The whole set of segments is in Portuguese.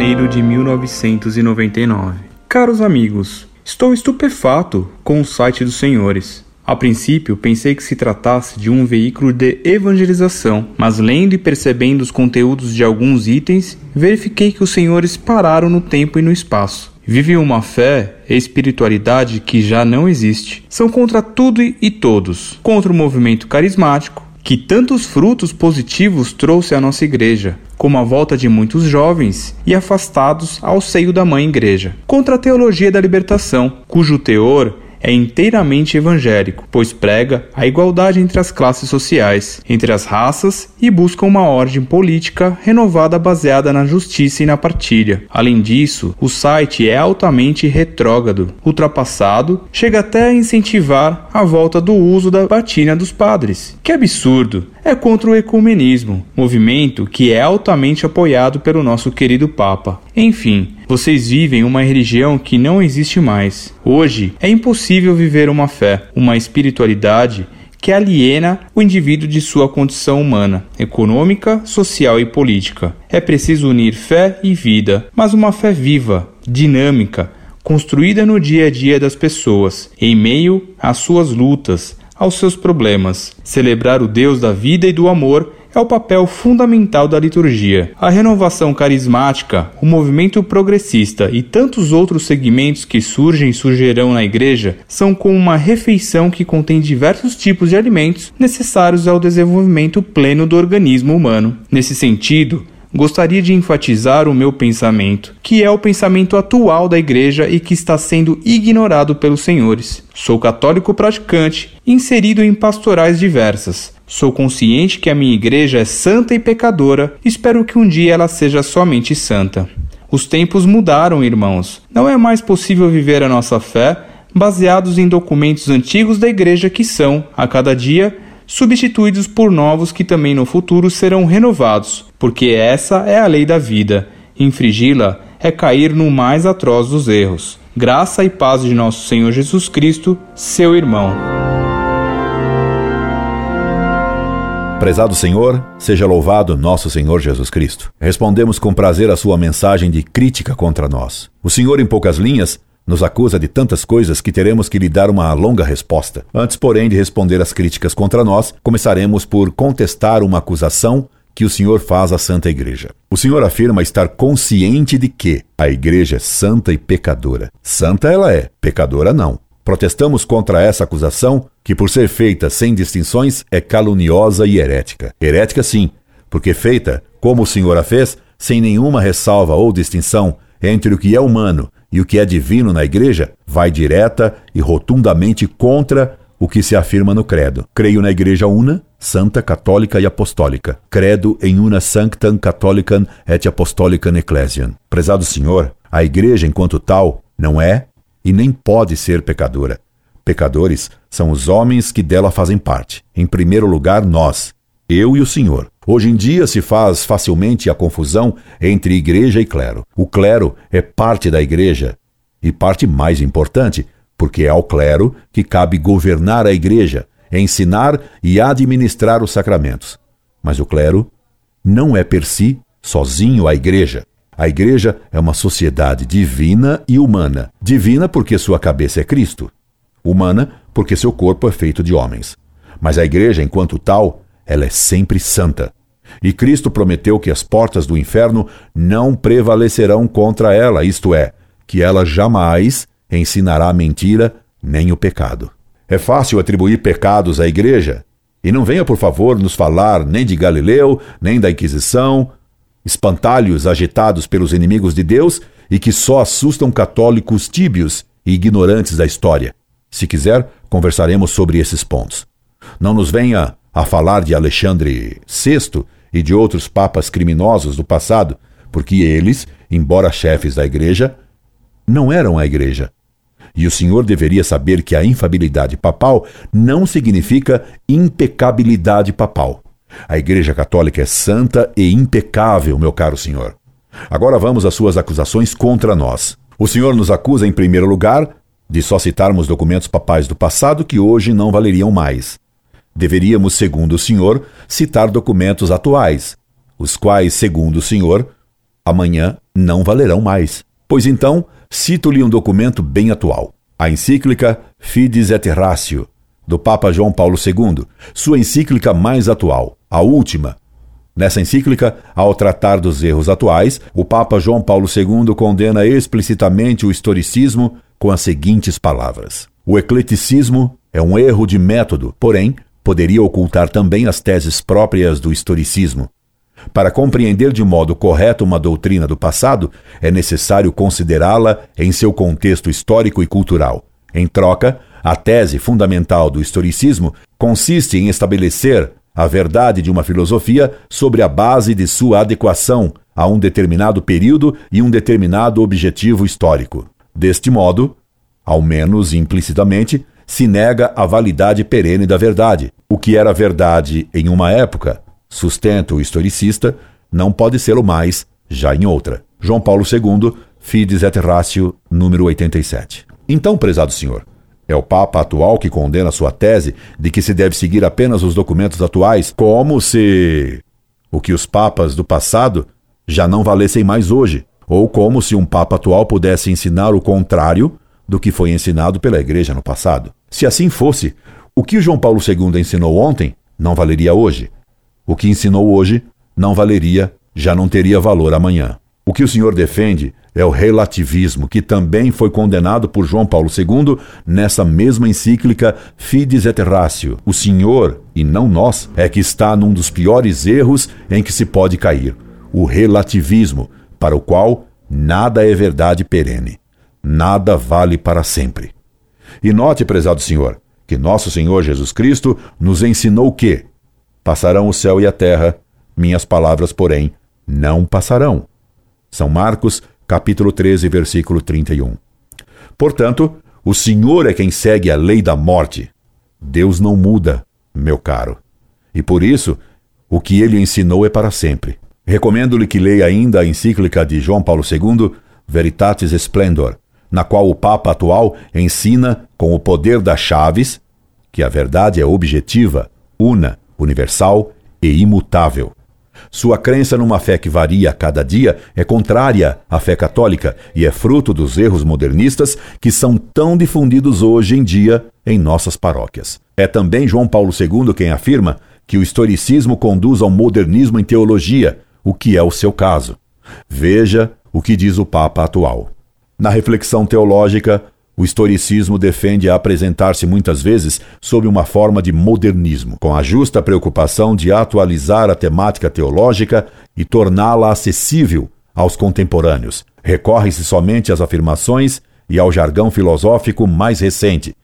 janeiro de 1999. Caros amigos, estou estupefato com o site dos senhores. A princípio, pensei que se tratasse de um veículo de evangelização, mas lendo e percebendo os conteúdos de alguns itens, verifiquei que os senhores pararam no tempo e no espaço. Vivem uma fé e espiritualidade que já não existe. São contra tudo e todos, contra o movimento carismático, que tantos frutos positivos trouxe à nossa igreja, como a volta de muitos jovens e afastados ao seio da mãe igreja, contra a teologia da libertação, cujo teor é inteiramente evangélico, pois prega a igualdade entre as classes sociais, entre as raças e busca uma ordem política renovada baseada na justiça e na partilha. Além disso, o site é altamente retrógrado, ultrapassado, chega até a incentivar a volta do uso da batina dos padres. Que absurdo! É contra o ecumenismo, movimento que é altamente apoiado pelo nosso querido Papa. Enfim, vocês vivem uma religião que não existe mais. Hoje é impossível viver uma fé, uma espiritualidade que aliena o indivíduo de sua condição humana, econômica, social e política. É preciso unir fé e vida, mas uma fé viva, dinâmica, construída no dia a dia das pessoas, em meio às suas lutas, aos seus problemas. Celebrar o Deus da vida e do amor é o papel fundamental da liturgia. A renovação carismática, o movimento progressista e tantos outros segmentos que surgem e surgirão na igreja são como uma refeição que contém diversos tipos de alimentos necessários ao desenvolvimento pleno do organismo humano. Nesse sentido, gostaria de enfatizar o meu pensamento, que é o pensamento atual da Igreja e que está sendo ignorado pelos senhores. Sou católico praticante, inserido em pastorais diversas. Sou consciente que a minha igreja é santa e pecadora, espero que um dia ela seja somente santa. Os tempos mudaram, irmãos. Não é mais possível viver a nossa fé baseados em documentos antigos da igreja que são, a cada dia, substituídos por novos que também no futuro serão renovados, porque essa é a lei da vida. Infringi-la é cair no mais atroz dos erros. Graça e paz de nosso Senhor Jesus Cristo, seu irmão. Prezado Senhor, seja louvado nosso Senhor Jesus Cristo. Respondemos com prazer a sua mensagem de crítica contra nós. O Senhor, em poucas linhas, nos acusa de tantas coisas que teremos que lhe dar uma longa resposta. Antes, porém, de responder às críticas contra nós, começaremos por contestar uma acusação que o Senhor faz à Santa Igreja. O Senhor afirma estar consciente de que a Igreja é santa e pecadora. Santa ela é, pecadora não. Protestamos contra essa acusação, que por ser feita sem distinções é caluniosa e herética. Herética sim, porque feita, como o Senhor a fez, sem nenhuma ressalva ou distinção entre o que é humano e o que é divino na igreja vai direta e rotundamente contra o que se afirma no credo. Creio na igreja una, santa, católica e apostólica. Credo em una sanctam catholicam et apostolicam ecclesiam. Prezado Senhor, a igreja enquanto tal não é e nem pode ser pecadora. Pecadores são os homens que dela fazem parte. Em primeiro lugar, nós, eu e o Senhor. Hoje em dia se faz facilmente a confusão entre igreja e clero. O clero é parte da igreja e parte mais importante, porque é ao clero que cabe governar a igreja, ensinar e administrar os sacramentos. Mas o clero não é per si sozinho a igreja. A igreja é uma sociedade divina e humana. Divina porque sua cabeça é Cristo. Humana porque seu corpo é feito de homens. Mas a igreja, enquanto tal, ela é sempre santa. E Cristo prometeu que as portas do inferno não prevalecerão contra ela, isto é, que ela jamais ensinará a mentira nem o pecado. É fácil atribuir pecados à igreja. E não venha, por favor, nos falar nem de Galileu, nem da Inquisição, espantalhos agitados pelos inimigos de Deus e que só assustam católicos tíbios e ignorantes da história. Se quiser, conversaremos sobre esses pontos. Não nos venha a falar de Alexandre VI e de outros papas criminosos do passado, porque eles, embora chefes da igreja, não eram a igreja. E o senhor deveria saber que a infabilidade papal não significa impecabilidade papal. A Igreja Católica é santa e impecável, meu caro senhor. Agora vamos às suas acusações contra nós. O senhor nos acusa, em primeiro lugar, de só citarmos documentos papais do passado que hoje não valeriam mais. Deveríamos, segundo o senhor, citar documentos atuais, os quais, segundo o senhor, amanhã não valerão mais. Pois então, cito-lhe um documento bem atual. A encíclica Fides et Ratio, do Papa João Paulo II, sua encíclica mais atual, a última. Nessa encíclica, ao tratar dos erros atuais, o Papa João Paulo II condena explicitamente o historicismo com as seguintes palavras: O ecleticismo é um erro de método, porém, poderia ocultar também as teses próprias do historicismo. Para compreender de modo correto uma doutrina do passado, é necessário considerá-la em seu contexto histórico e cultural. Em troca, a tese fundamental do historicismo consiste em estabelecer a verdade de uma filosofia sobre a base de sua adequação a um determinado período e um determinado objetivo histórico. Deste modo, ao menos implicitamente, se nega a validade perene da verdade. O que era verdade em uma época, sustenta o historicista, não pode ser o mais já em outra. João Paulo II, Fides et Ratio, número 87. Então, prezado senhor, é o Papa atual que condena sua tese de que se deve seguir apenas os documentos atuais, como se o que os papas do passado já não valessem mais hoje, ou como se um Papa atual pudesse ensinar o contrário do que foi ensinado pela Igreja no passado. Se assim fosse, o que João Paulo II ensinou ontem não valeria hoje. O que ensinou hoje não valeria, já não teria valor amanhã. O que o senhor defende é o relativismo, que também foi condenado por João Paulo II nessa mesma encíclica Fides et Ratio. O senhor, e não nós, é que está num dos piores erros em que se pode cair: o relativismo, para o qual nada é verdade perene, nada vale para sempre. E note, prezado senhor, que nosso Senhor Jesus Cristo nos ensinou que passarão o céu e a terra, minhas palavras, porém, não passarão. São Marcos, capítulo 13, versículo 31. Portanto, o Senhor é quem segue a lei da morte. Deus não muda, meu caro. E por isso, o que ele ensinou é para sempre. Recomendo-lhe que leia ainda a encíclica de João Paulo II, Veritatis Splendor, na qual o Papa atual ensina, com o poder das chaves, que a verdade é objetiva, una, universal e imutável. Sua crença numa fé que varia a cada dia é contrária à fé católica e é fruto dos erros modernistas que são tão difundidos hoje em dia em nossas paróquias. É também João Paulo II quem afirma que o historicismo conduz ao modernismo em teologia, o que é o seu caso. Veja o que diz o Papa atual. Na reflexão teológica, o historicismo defende apresentar-se muitas vezes sob uma forma de modernismo, com a justa preocupação de atualizar a temática teológica e torná-la acessível aos contemporâneos. Recorre-se somente às afirmações e ao jargão filosófico mais recente,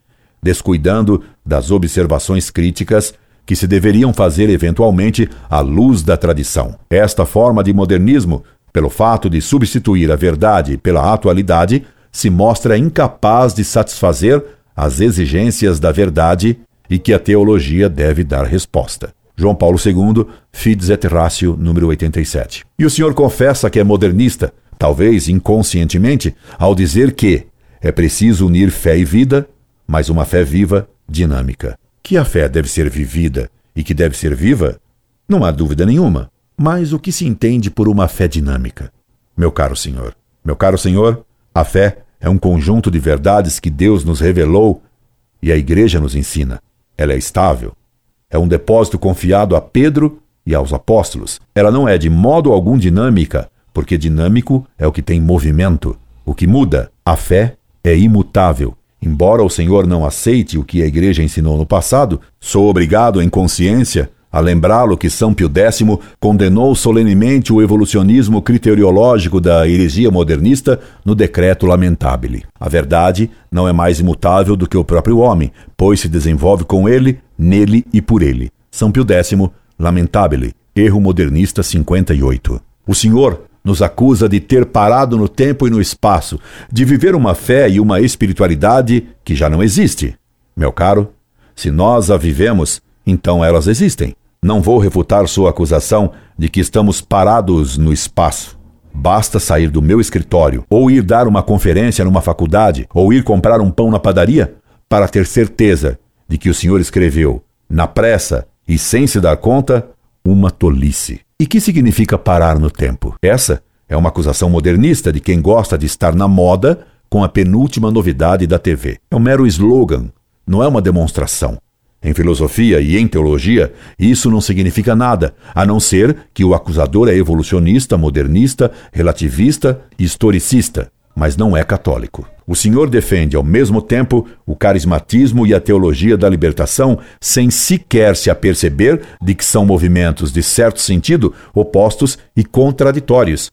descuidando das observações críticas que se deveriam fazer eventualmente à luz da tradição. Esta forma de modernismo pelo fato de substituir a verdade pela atualidade, se mostra incapaz de satisfazer as exigências da verdade e que a teologia deve dar resposta. João Paulo II, Fides et Ratio, número 87. E o senhor confessa que é modernista, talvez inconscientemente, ao dizer que é preciso unir fé e vida, mas uma fé viva, dinâmica. Que a fé deve ser vivida e que deve ser viva, não há dúvida nenhuma. Mas o que se entende por uma fé dinâmica? Meu caro Senhor, meu caro Senhor, a fé é um conjunto de verdades que Deus nos revelou e a Igreja nos ensina. Ela é estável. É um depósito confiado a Pedro e aos apóstolos. Ela não é de modo algum dinâmica, porque dinâmico é o que tem movimento. O que muda, a fé, é imutável. Embora o Senhor não aceite o que a Igreja ensinou no passado, sou obrigado, em consciência, a lembrá-lo que São Pio X condenou solenemente o evolucionismo criteriológico da heresia modernista no Decreto Lamentabile. A verdade não é mais imutável do que o próprio homem, pois se desenvolve com ele, nele e por ele. São Pio X, Lamentabile, Erro Modernista 58. O Senhor nos acusa de ter parado no tempo e no espaço, de viver uma fé e uma espiritualidade que já não existe. Meu caro, se nós a vivemos, então elas existem. Não vou refutar sua acusação de que estamos parados no espaço. Basta sair do meu escritório, ou ir dar uma conferência numa faculdade, ou ir comprar um pão na padaria, para ter certeza de que o senhor escreveu, na pressa e sem se dar conta, uma tolice. E que significa parar no tempo? Essa É uma acusação modernista de quem gosta de estar na moda com a penúltima novidade da TV. É um mero slogan, não é uma demonstração. Em filosofia e em teologia, isso não significa nada, a não ser que o acusador é evolucionista, modernista, relativista historicista, mas não é católico. O Senhor defende, ao mesmo tempo, o carismatismo e a teologia da libertação, sem sequer se aperceber de que são movimentos, de certo sentido, opostos e contraditórios.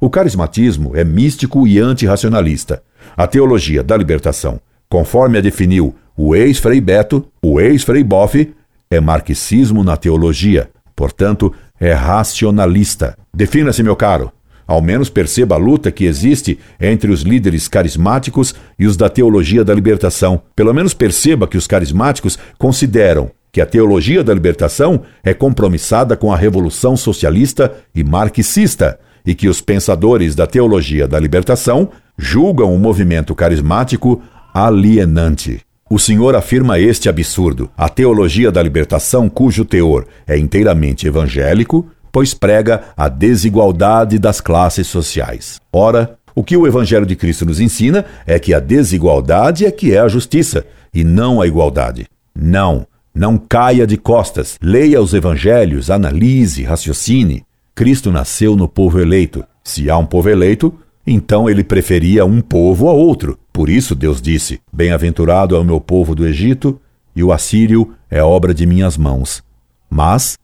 O carismatismo é místico e antirracionalista. A teologia da libertação, conforme a definiu o ex-Frei Beto, o ex-Frei Boff, é marxismo na teologia, portanto, é racionalista. Defina-se, meu caro. Ao menos perceba a luta que existe entre os líderes carismáticos e os da teologia da libertação. Pelo menos perceba que os carismáticos consideram que a teologia da libertação é compromissada com a revolução socialista e marxista e que os pensadores da teologia da libertação julgam o movimento carismático alienante. O senhor afirma este absurdo: a teologia da libertação, cujo teor é inteiramente evangélico, pois prega a desigualdade das classes sociais. Ora, o que o Evangelho de Cristo nos ensina é que a desigualdade é que é a justiça, e não a igualdade. Não, não caia de costas. Leia os Evangelhos, analise, raciocine. Cristo nasceu no povo eleito. Se há um povo eleito, então ele preferia um povo a outro. Por isso Deus disse: Bem-aventurado é o meu povo do Egito, e o assírio é obra de minhas mãos. Mas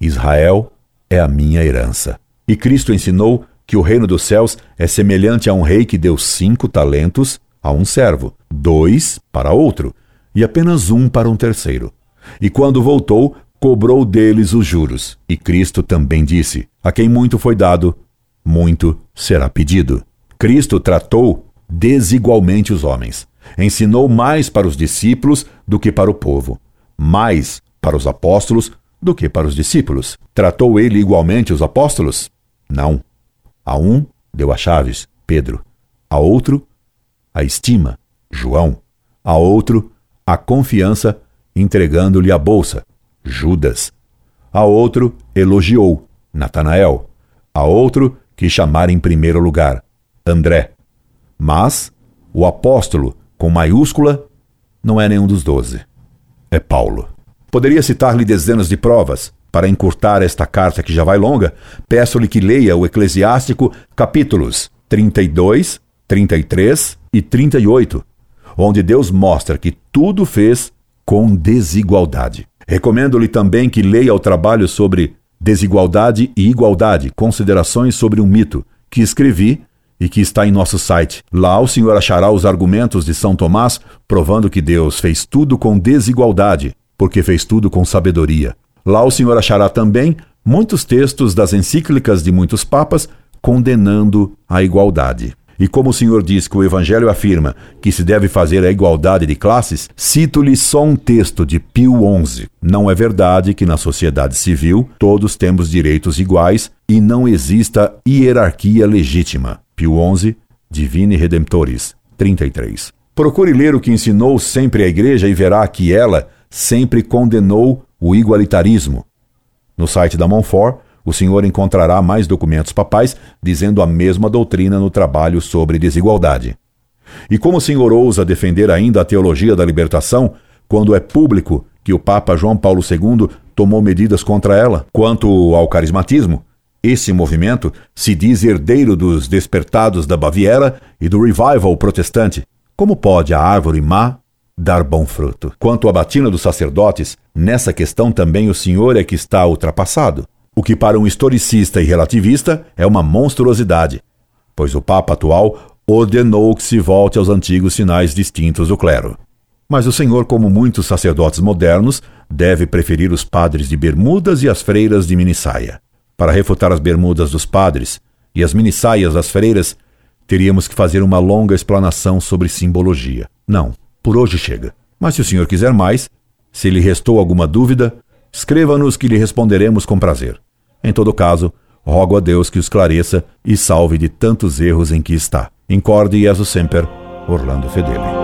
Israel é a minha herança. E Cristo ensinou que o reino dos céus é semelhante a um rei que deu cinco talentos a um servo, dois para outro, e apenas um para um terceiro. E quando voltou, cobrou deles os juros. E Cristo também disse: A quem muito foi dado, muito será pedido. Cristo tratou desigualmente os homens. Ensinou mais para os discípulos do que para o povo, mais para os apóstolos do que para os discípulos. Tratou ele igualmente os apóstolos? Não. A um deu as chaves, Pedro. A outro, a estima, João. A outro, a confiança, entregando-lhe a bolsa, Judas. A outro elogiou, Natanael. A outro que chamar em primeiro lugar, André. Mas o apóstolo, com maiúscula, não é nenhum dos doze. É Paulo. Poderia citar-lhe dezenas de provas. Para encurtar esta carta que já vai longa, peço-lhe que leia o Eclesiástico, capítulos 32, 33 e 38, onde Deus mostra que tudo fez com desigualdade. Recomendo-lhe também que leia o trabalho sobre desigualdade e igualdade, considerações sobre um mito, que escrevi e que está em nosso site. Lá o senhor achará os argumentos de São Tomás provando que Deus fez tudo com desigualdade, porque fez tudo com sabedoria. Lá o senhor achará também muitos textos das encíclicas de muitos papas condenando a igualdade. E como o senhor diz que o Evangelho afirma que se deve fazer a igualdade de classes, cito-lhe só um texto de Pio XI. Não é verdade que na sociedade civil todos temos direitos iguais e não exista hierarquia legítima. Pio XI, Divine Redemptoris, 33. Procure ler o que ensinou sempre a Igreja e verá que ela sempre condenou o igualitarismo. No site da Monfort, o senhor encontrará mais documentos papais dizendo a mesma doutrina no trabalho sobre desigualdade. E como o senhor ousa defender ainda a teologia da libertação, quando é público que o Papa João Paulo II tomou medidas contra ela? Quanto ao carismatismo, esse movimento se diz herdeiro dos despertados da Baviera e do revival protestante. Como pode a árvore má dar bom fruto? Quanto à batina dos sacerdotes, nessa questão também o senhor é que está ultrapassado o que para um historicista e relativista é uma monstruosidade, pois o Papa atual ordenou que se volte aos antigos sinais distintos do clero. Mas o senhor, como muitos sacerdotes modernos, deve preferir os padres de bermudas e as freiras de minissaia. Para refutar as bermudas dos padres e as minissaias das freiras, teríamos que fazer uma longa explanação sobre simbologia. Não, por hoje chega. Mas se o senhor quiser mais, se lhe restou alguma dúvida, Escreva-nos que lhe responderemos com prazer. Em todo caso, rogo a Deus que o esclareça e salve de tantos erros em que está. Incorde Jesus Semper, Orlando Fedeli.